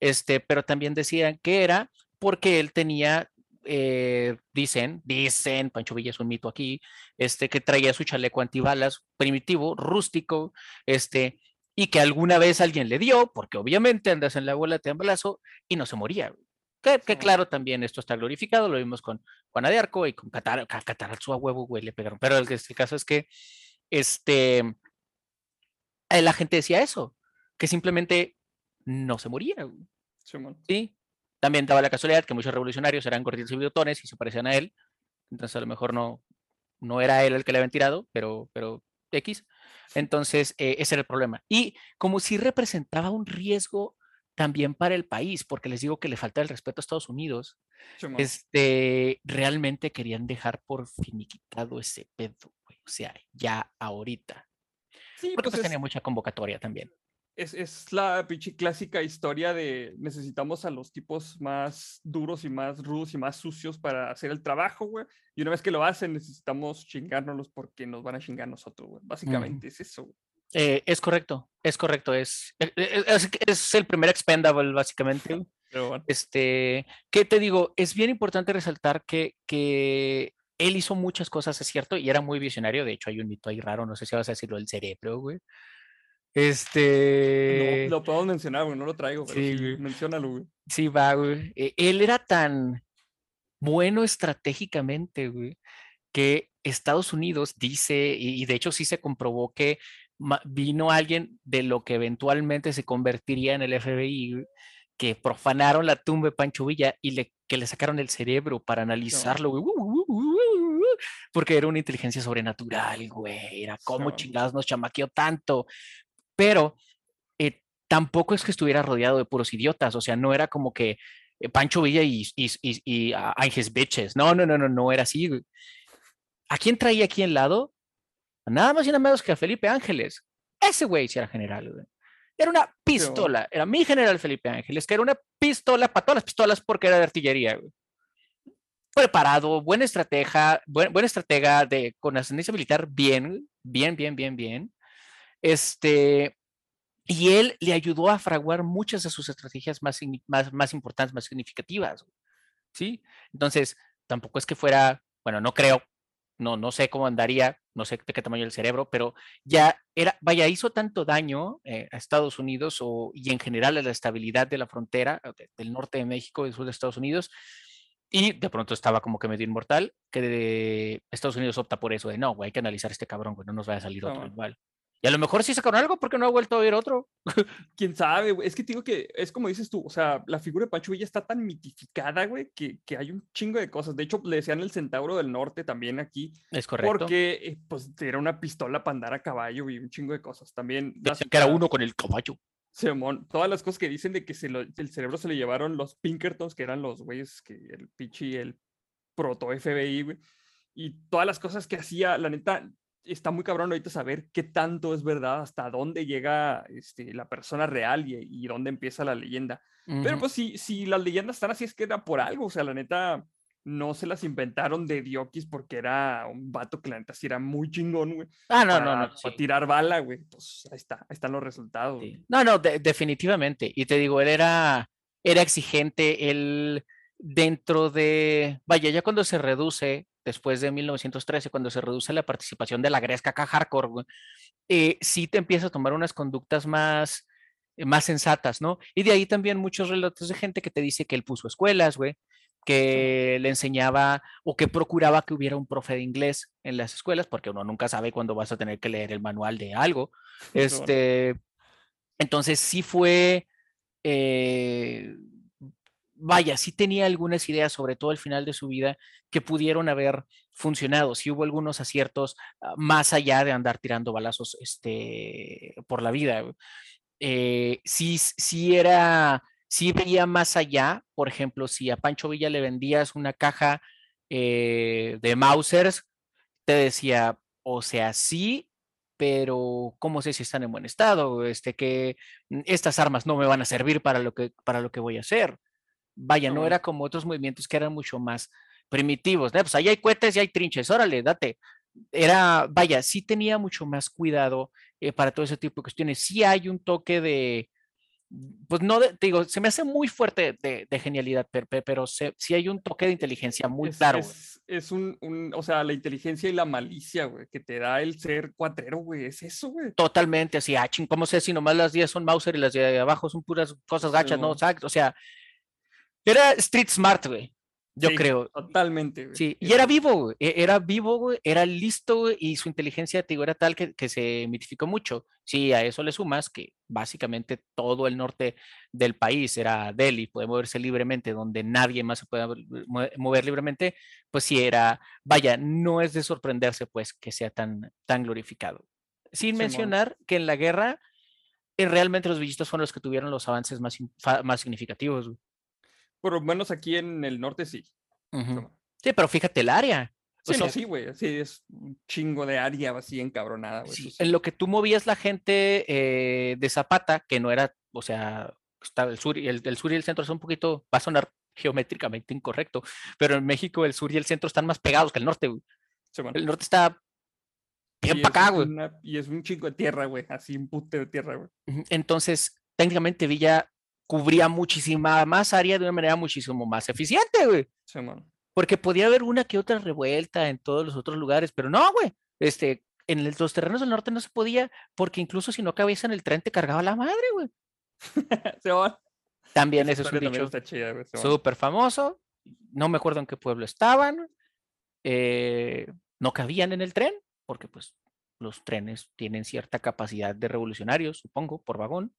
Este, pero también decían que era porque él tenía eh, dicen, dicen, Pancho Villa es un mito aquí, este, que traía su chaleco antibalas primitivo, rústico, este, y que alguna vez alguien le dio, porque obviamente andas en la bola de balazo y no se moría. Que, claro, también esto está glorificado, lo vimos con Juana de Arco y con Catar, su a huevo, güey, le pegaron. Pero el, el caso es que este, la gente decía eso, que simplemente no se moría. Sí, También daba la casualidad que muchos revolucionarios eran gorditos y bigotones y se parecían a él. Entonces a lo mejor no, no era él el que le habían tirado, pero, pero X. Entonces eh, ese era el problema. Y como si representaba un riesgo también para el país, porque les digo que le falta el respeto a Estados Unidos, este, realmente querían dejar por finiquitado ese pedo, o sea, ya ahorita. Sí, porque pues, pues tenía mucha convocatoria también es, la pinche clásica historia de necesitamos a los tipos más duros y más rudos y más sucios para hacer el trabajo, güey. Y una vez que lo hacen, necesitamos chingárnoslos porque nos van a chingar nosotros, güey. Básicamente es eso, eh, es correcto, es correcto, es, e, e, es, es, el primer expendable, básicamente. (laughs) Este, ¿qué te digo? Es bien importante resaltar que, que él hizo muchas cosas, es cierto, y era muy visionario. De hecho, hay un mito ahí raro, no sé si vas a decirlo, el cerebro, güey. Este. No, lo podemos mencionar, güey, no lo traigo, pero sí, sí menciónalo, güey. Sí, va, güey. E, él era tan bueno estratégicamente, güey, que Estados Unidos dice, y de hecho sí se comprobó que vino alguien de lo que eventualmente se convertiría en el FBI, que profanaron la tumba de Pancho Villa y le, que le sacaron el cerebro para analizarlo, güey. porque era una inteligencia sobrenatural, güey. Era como chingados nos chamaqueó tanto pero eh, tampoco es que estuviera rodeado de puros idiotas, o sea, no era como que eh, Pancho Villa y, y, y, y uh, bitches, no, no, no, no, no era así. ¿A quién traía aquí en lado? Nada más y nada menos que a Felipe Ángeles. Ese güey sí era general, güey. Era una pistola, era mi general Felipe Ángeles, que era una pistola para todas las pistolas porque era de artillería, güey preparado, buena estratega, buen, buena estratega de, con ascendencia militar, bien, bien, bien, bien, bien. Este, y él le ayudó a fraguar muchas de sus estrategias más, más, más importantes, más significativas. ¿Sí? Entonces, tampoco es que fuera, bueno, no creo, no, no sé cómo andaría, no sé de qué tamaño el cerebro, pero ya era, vaya, hizo tanto daño eh, a Estados Unidos o, y en general a la estabilidad de la frontera del norte de México y sur de Estados Unidos, y de pronto estaba como que medio inmortal, que de Estados Unidos opta por eso de no, güey, hay que analizar este cabrón, güey, no nos vaya a salir otro igual. Y a lo mejor sí sacaron algo porque no ha vuelto a ver otro. (laughs) Quién sabe, güey. Es que te digo que es como dices tú, o sea, la figura de Pancho Villa está tan mitificada, güey, que, que, hay un chingo de cosas. De hecho, le decían el Centauro del Norte también aquí. Es correcto. Porque, eh, pues, era una pistola para andar a caballo y un chingo de cosas. También. que era uno con el caballo. Simón, todas las cosas que dicen de que se lo, el cerebro se le llevaron los Pinkertons, que eran los güeyes que el pichi, el proto FBI, güey. Y todas las cosas que hacía, la neta, está muy cabrón ahorita saber qué tanto es verdad, hasta dónde llega este, la persona real y, dónde empieza la leyenda. Pero pues si, si las leyendas están así es que era por algo, o sea, la neta no se las inventaron de Diokis porque era un vato que la neta sí era muy chingón, güey. Ah, no, no, no. Para tirar bala, güey. Pues ahí está, ahí están los resultados. No, no, definitivamente. Y te digo, él era, era exigente, él dentro de, vaya, ya cuando se reduce después de 1913, cuando se reduce la participación de la Gresca acá hardcore, eh, sí te empieza a tomar unas conductas más, eh, más sensatas, ¿no? Y de ahí también muchos relatos de gente que te dice que él puso escuelas, güey, que le enseñaba o que procuraba que hubiera un profe de inglés en las escuelas, porque uno nunca sabe cuándo vas a tener que leer el manual de algo. (laughs) Este, entonces sí fue, eh, vaya, sí tenía algunas ideas, sobre todo al final de su vida, que pudieron haber funcionado. Sí hubo algunos aciertos ah, más allá de andar tirando balazos este, por la vida. Eh, sí, sí era, sí veía más allá. Por ejemplo, si a Pancho Villa le vendías una caja eh, de Mausers, te decía, o sea, sí, pero ¿cómo sé si están en buen estado? Este, que mm, estas armas no me van a servir para lo que, para lo que voy a hacer. Vaya, no era como otros movimientos que eran mucho más primitivos, ¿no? Pues ahí hay cohetes y hay trinches, órale, date. Era, vaya, sí tenía mucho más cuidado eh, para todo ese tipo de cuestiones. Sí hay un toque de, pues no, te digo, se me hace muy fuerte de, genialidad, pero, pero sí hay un toque de inteligencia muy claro. Es, un, un, o sea, la inteligencia y la malicia, güey, que te da el ser cuatrero, güey, es eso, güey. Totalmente, así, ah, ching, ¿cómo sé si nomás las 10 son Mauser y las de abajo son puras cosas gachas, no? O sea, era street smart, güey. Yo creo. Totalmente. Güey. Sí, y era vivo, güey. e- Era vivo, güey, era listo, güey, y su inteligencia, te digo, era tal que, que se mitificó mucho. Sí, a eso le sumas que básicamente todo el norte del país era Delhi, puede moverse libremente, donde nadie más se puede mover libremente, pues sí era, vaya, no es de sorprenderse, pues, que sea tan, tan glorificado. Sin mencionar que en la guerra, eh, realmente los villistas fueron los que tuvieron los avances más, más significativos. güey. Por lo menos aquí en el norte sí. Sí, pero fíjate el área. O Sí, no, sí, güey. Sí, es un chingo de área así encabronada, güey. Sí, eso sí. en lo que tú movías la gente eh, de Zapata, que no era, o sea, está el sur y el, el sur y el centro son un poquito, va a sonar (laughs) geométricamente incorrecto, pero en México el sur y el centro están más pegados que el norte, güey. El norte está bien Y para es acá, güey. Y es un chingo de tierra, güey. Así un pute de tierra, güey. Entonces, técnicamente Villa cubría muchísima más área de una manera muchísimo más eficiente, güey. Simón. Porque podía haber una que otra revuelta en todos los otros lugares, pero no, güey. Este, en el- los terrenos del norte no se podía, porque incluso si no cabías en el tren te cargaba la madre, güey. (laughs) Simón. También ese es un dicho súper famoso. No me acuerdo en qué pueblo estaban. eh, no cabían en el tren, porque pues los trenes tienen cierta capacidad de revolucionarios, supongo, por vagón.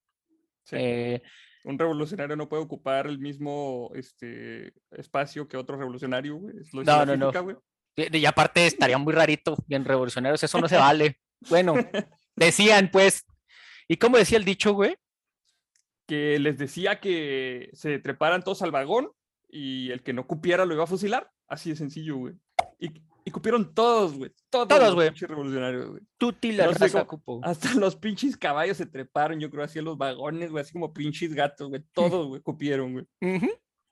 Sí. Eh, Un revolucionario no puede ocupar el mismo este, espacio que otro revolucionario, güey. Es lo dice No, no, no. güey. y y aparte estaría muy rarito, bien revolucionarios, eso no se vale. (laughs) Bueno, decían pues. ¿Y cómo decía el dicho, güey? Que les decía que se treparan todos al vagón y el que no cupiera lo iba a fusilar. Así de sencillo, güey. Y, y cupieron todos, güey. Todos, Todos, güey. pinches revolucionarios, güey. Tuti la No sé raza cómo- cupo. Hasta (laughs) los pinches caballos se treparon, yo creo, así en los vagones, güey. Así como pinches gatos, güey. Todos, güey, cupieron, güey.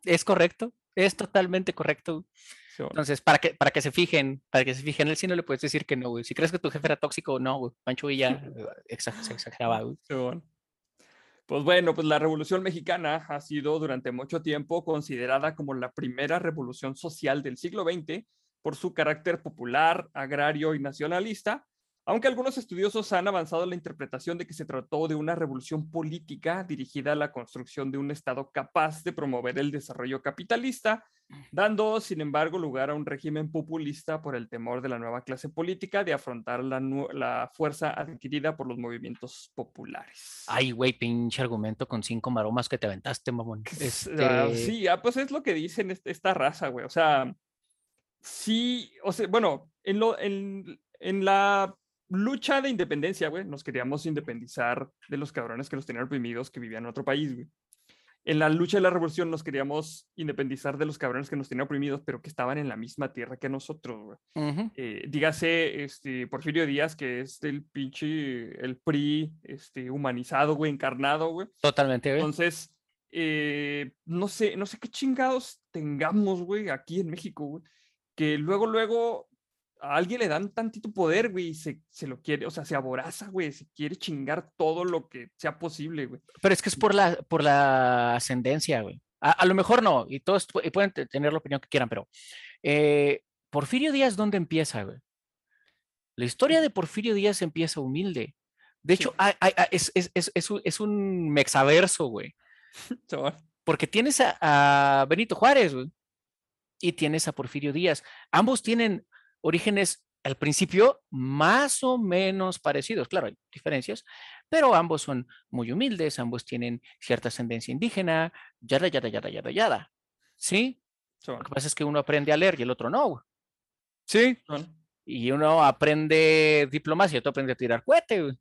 Es correcto, es totalmente correcto. Sí. Entonces, para que, para que se fijen, para que se fijen, él sí no le puedes decir que no, güey. Si crees que tu jefe era tóxico, no, güey. Pancho Villa (laughs) eh, se exageraba, güey. Simón. Pues bueno, pues la Revolución Mexicana ha sido durante mucho tiempo considerada como la primera revolución social del siglo XX por su carácter popular, agrario y nacionalista, aunque algunos estudiosos han avanzado en la interpretación de que se trató de una revolución política dirigida a la construcción de un Estado capaz de promover el desarrollo capitalista, dando, sin embargo, lugar a un régimen populista por el temor de la nueva clase política de afrontar la, la fuerza adquirida por los movimientos populares. Ay, güey, pinche argumento con cinco maromas que te aventaste, mamón. Ah, Este, Sí, ah, pues es lo que dicen est- esta raza, güey. O sea, sí, o sea, bueno, en, lo, en, en la lucha de independencia, güey, nos queríamos independizar de los cabrones que nos tenían oprimidos que vivían en otro país, güey. En la lucha de la revolución nos queríamos independizar de los cabrones que nos tenían oprimidos, pero que estaban en la misma tierra que nosotros, güey. ujú, Eh, dígase, este, Porfirio Díaz, que es el pinche, el PRI, este, humanizado, güey, encarnado, güey. Totalmente, güey. Entonces, eh, no sé, no sé qué chingados tengamos, güey, aquí en México, güey, que luego, luego a alguien le dan tantito poder, güey, y se, se lo quiere, o sea, se aboraza, güey, se quiere chingar todo lo que sea posible, güey. Pero es que es por la, por la ascendencia, güey. A, a lo mejor no, y todos y pueden te- tener la opinión que quieran, pero eh, Porfirio Díaz, ¿dónde empieza, güey? La historia de Porfirio Díaz empieza humilde. De hecho, hay- hay- hay- es, es- es- un- es un mexaverso, güey. (laughs) Porque tienes a, a Benito Juárez, güey, y tienes a Porfirio Díaz. Ambos tienen orígenes al principio más o menos parecidos. Claro, hay diferencias, pero ambos son muy humildes, ambos tienen cierta ascendencia indígena, yada, yada, yada, yada, yada. ¿Sí? va, Lo que pasa es que uno aprende a leer y el otro no. Sí. Y uno aprende diplomacia y otro aprende a tirar cohete.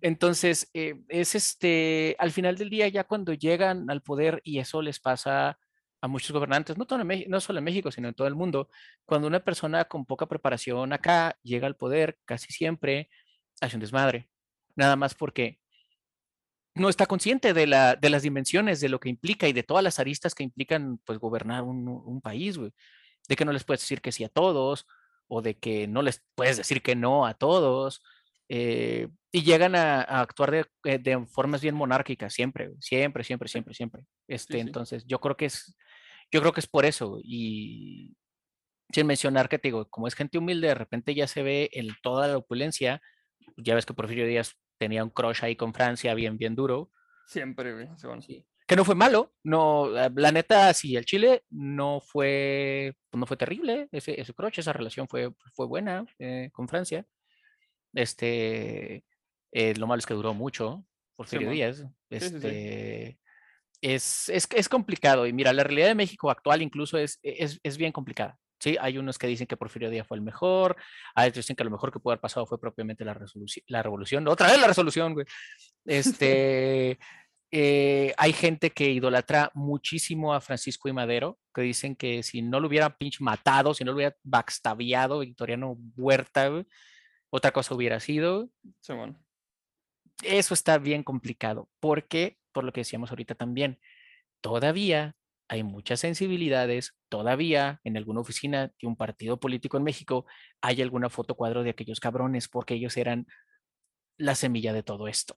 Entonces, eh, es este, al final del día, ya cuando llegan al poder, y eso les pasa a muchos gobernantes, no, todo en Meji- no solo en México, sino en todo el mundo, cuando una persona con poca preparación acá llega al poder, casi siempre hace un desmadre. Nada más porque no está consciente de, la, de las dimensiones, de lo que implica y de todas las aristas que implican pues gobernar un, un país, güey. De que no les puedes decir que sí a todos, o de que no les puedes decir que no a todos, eh, y llegan a, a actuar de, eh, de formas bien monárquicas siempre, siempre, siempre, siempre, siempre. Este, sí. entonces, yo creo que es, yo creo que es por eso, y sin mencionar que te digo, como es gente humilde, de repente ya se ve en toda la opulencia, ya ves que Porfirio Díaz tenía un crush ahí con Francia bien, bien duro, Siempre, güey. va. Sí. que no fue malo, no, la neta, sí, el Chile no fue, no fue terrible, ese, ese croche, esa relación fue, fue buena eh, con Francia. Este, eh, lo malo es que duró mucho, Porfirio Díaz. Este, Es, es, es, complicado. Y mira, la realidad de México actual incluso es, es, es bien complicada. Sí, hay unos que dicen que Porfirio Díaz fue el mejor, hay otros que dicen que lo mejor que pudo haber pasado fue propiamente la, la revolución. Otra vez la resolución, güey. (laughs) Este, eh, hay gente que idolatra muchísimo a Francisco y Madero, que dicen que si no lo hubiera pinche matado, si no lo hubiera backstabiado Victoriano Huerta, otra cosa hubiera sido. Eso está bien complicado, porque, por lo que decíamos ahorita también, todavía hay muchas sensibilidades, todavía en alguna oficina de un partido político en México hay alguna foto cuadro de aquellos cabrones, porque ellos eran la semilla de todo esto.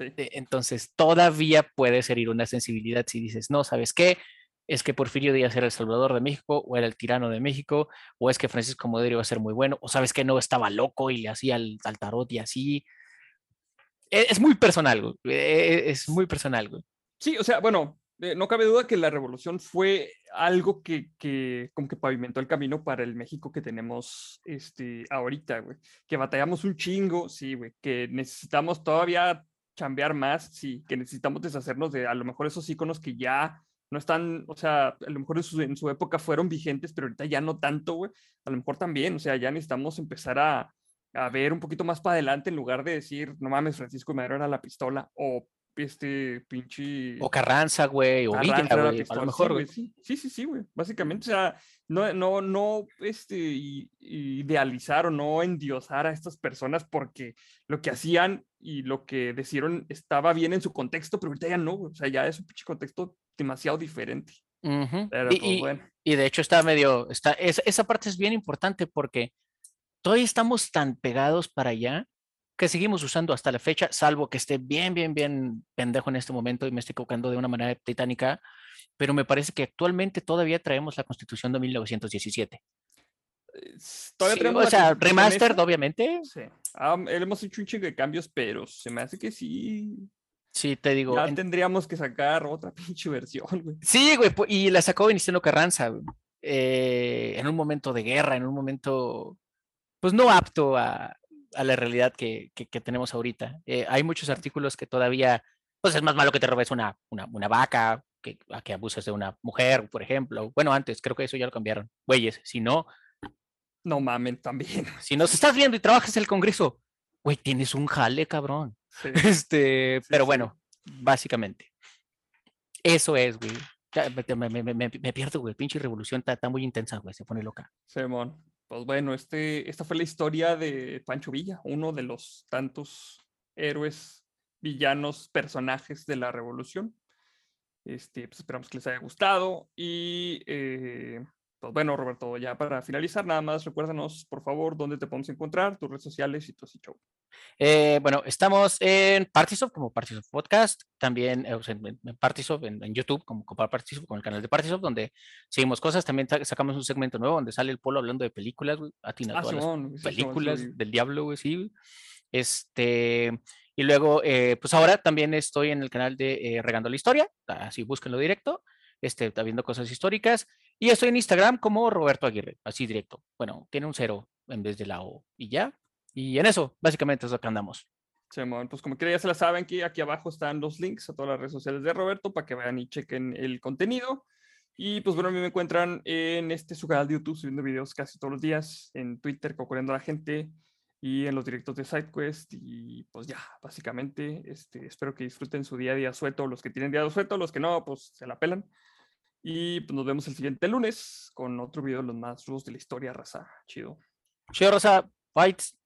E, entonces, todavía puede ser una sensibilidad si dices, no, ¿sabes qué? Es que Porfirio Díaz era el salvador de México, o era el tirano de México, o es que Francisco Madero iba a ser muy bueno, o sabes que no estaba loco y le hacía al, tarot y así. E, es, muy personal, e, Es muy personal, güey. Sí, o sea, bueno, eh, no cabe duda que la revolución fue algo que, que, como que pavimentó el camino para el México que tenemos este, ahorita, güey. Que batallamos un chingo, sí, güey. Que necesitamos todavía chambear más, sí, que necesitamos deshacernos de a lo mejor esos iconos que ya no están, o sea, a lo mejor en su, época fueron vigentes, pero ahorita ya no tanto, güey. A lo mejor también, o sea, ya necesitamos empezar a, a ver un poquito más para adelante en lugar de decir, no mames, Francisco Madero era la pistola, o este pinche. O Carranza, güey, o Villa, güey, a lo mejor, güey. Sí, sí, sí, güey. Básicamente, o sea, no, no, no, este, idealizar o no endiosar a estas personas porque lo que hacían y lo que decidieron estaba bien en su contexto, pero ahorita ya no, güey. O sea, ya es un pinche contexto demasiado diferente. Pero, y, pues, bueno. y, de hecho está medio, está, esa parte es bien importante porque todavía estamos tan pegados para allá que seguimos usando hasta la fecha, salvo que esté bien, bien, bien pendejo en este momento y me estoy equivocando de una manera titánica, pero me parece que actualmente todavía traemos la Constitución de 1917. Todavía o sea, remastered, obviamente. Sí. Ah, hemos hecho un chingo de cambios, pero se me hace que sí. Sí, te digo. Ya tendríamos que sacar otra (laughs) pinche versión, güey. Sí, güey, y la sacó Viniciano Carranza, eh, en un momento de guerra, en un momento, pues no apto a, a la realidad que, que, tenemos ahorita. Eh, hay muchos artículos que todavía, pues es más malo que te robes una, una, una vaca, que, a que abuses de una mujer, por ejemplo. Bueno, antes, creo que eso ya lo cambiaron. Güeyes, si no... No mamen, también. (laughs) Si nos estás viendo y trabajas en el Congreso, güey, tienes un jale, cabrón. (laughs) Este, pero bueno, básicamente. Eso es, güey. Me, me, me, me, pierdo, güey. Pinche revolución está, está muy intensa, güey. Se pone loca. Simón pues bueno, este, esta fue la historia de Pancho Villa, uno de los tantos héroes, villanos, personajes de la revolución. Este, pues esperamos que les haya gustado y eh, pues bueno, Roberto, ya para finalizar, nada más recuérdanos, por favor, dónde te podemos encontrar, tus redes sociales y todo ese show. Eh, bueno, estamos en Partisoft como Partisoft Podcast, también eh, en, en, Partisoft, en, YouTube como, como Partisoft, con el canal de Partisoft, donde seguimos cosas. También sacamos un segmento nuevo donde sale el polo hablando de películas, atinado ah, películas del diablo, güey, sí. Este, y luego, eh, pues ahora también estoy en el canal de Regando la Historia, así búsquenlo directo, este, está viendo cosas históricas. Y estoy en Instagram como Roberto Aguirre, así directo. Bueno, tiene un cero en vez de la O y ya. Y en eso, básicamente es lo que andamos. pues como quiera ya se la saben que aquí abajo están los links a todas las redes sociales de Roberto para que vayan y chequen el contenido. Y pues bueno, a mí me encuentran en este su canal de YouTube subiendo videos casi todos los días, en Twitter cocorriendo a la gente y en los directos de SideQuest. Y pues ya, básicamente, este, espero que disfruten su día a día suelto, los que tienen día suelto, los que no, pues se la pelan. Y pues nos vemos el siguiente lunes con otro video de los más rudos de la historia, raza. Chido. Chido, raza. Fights.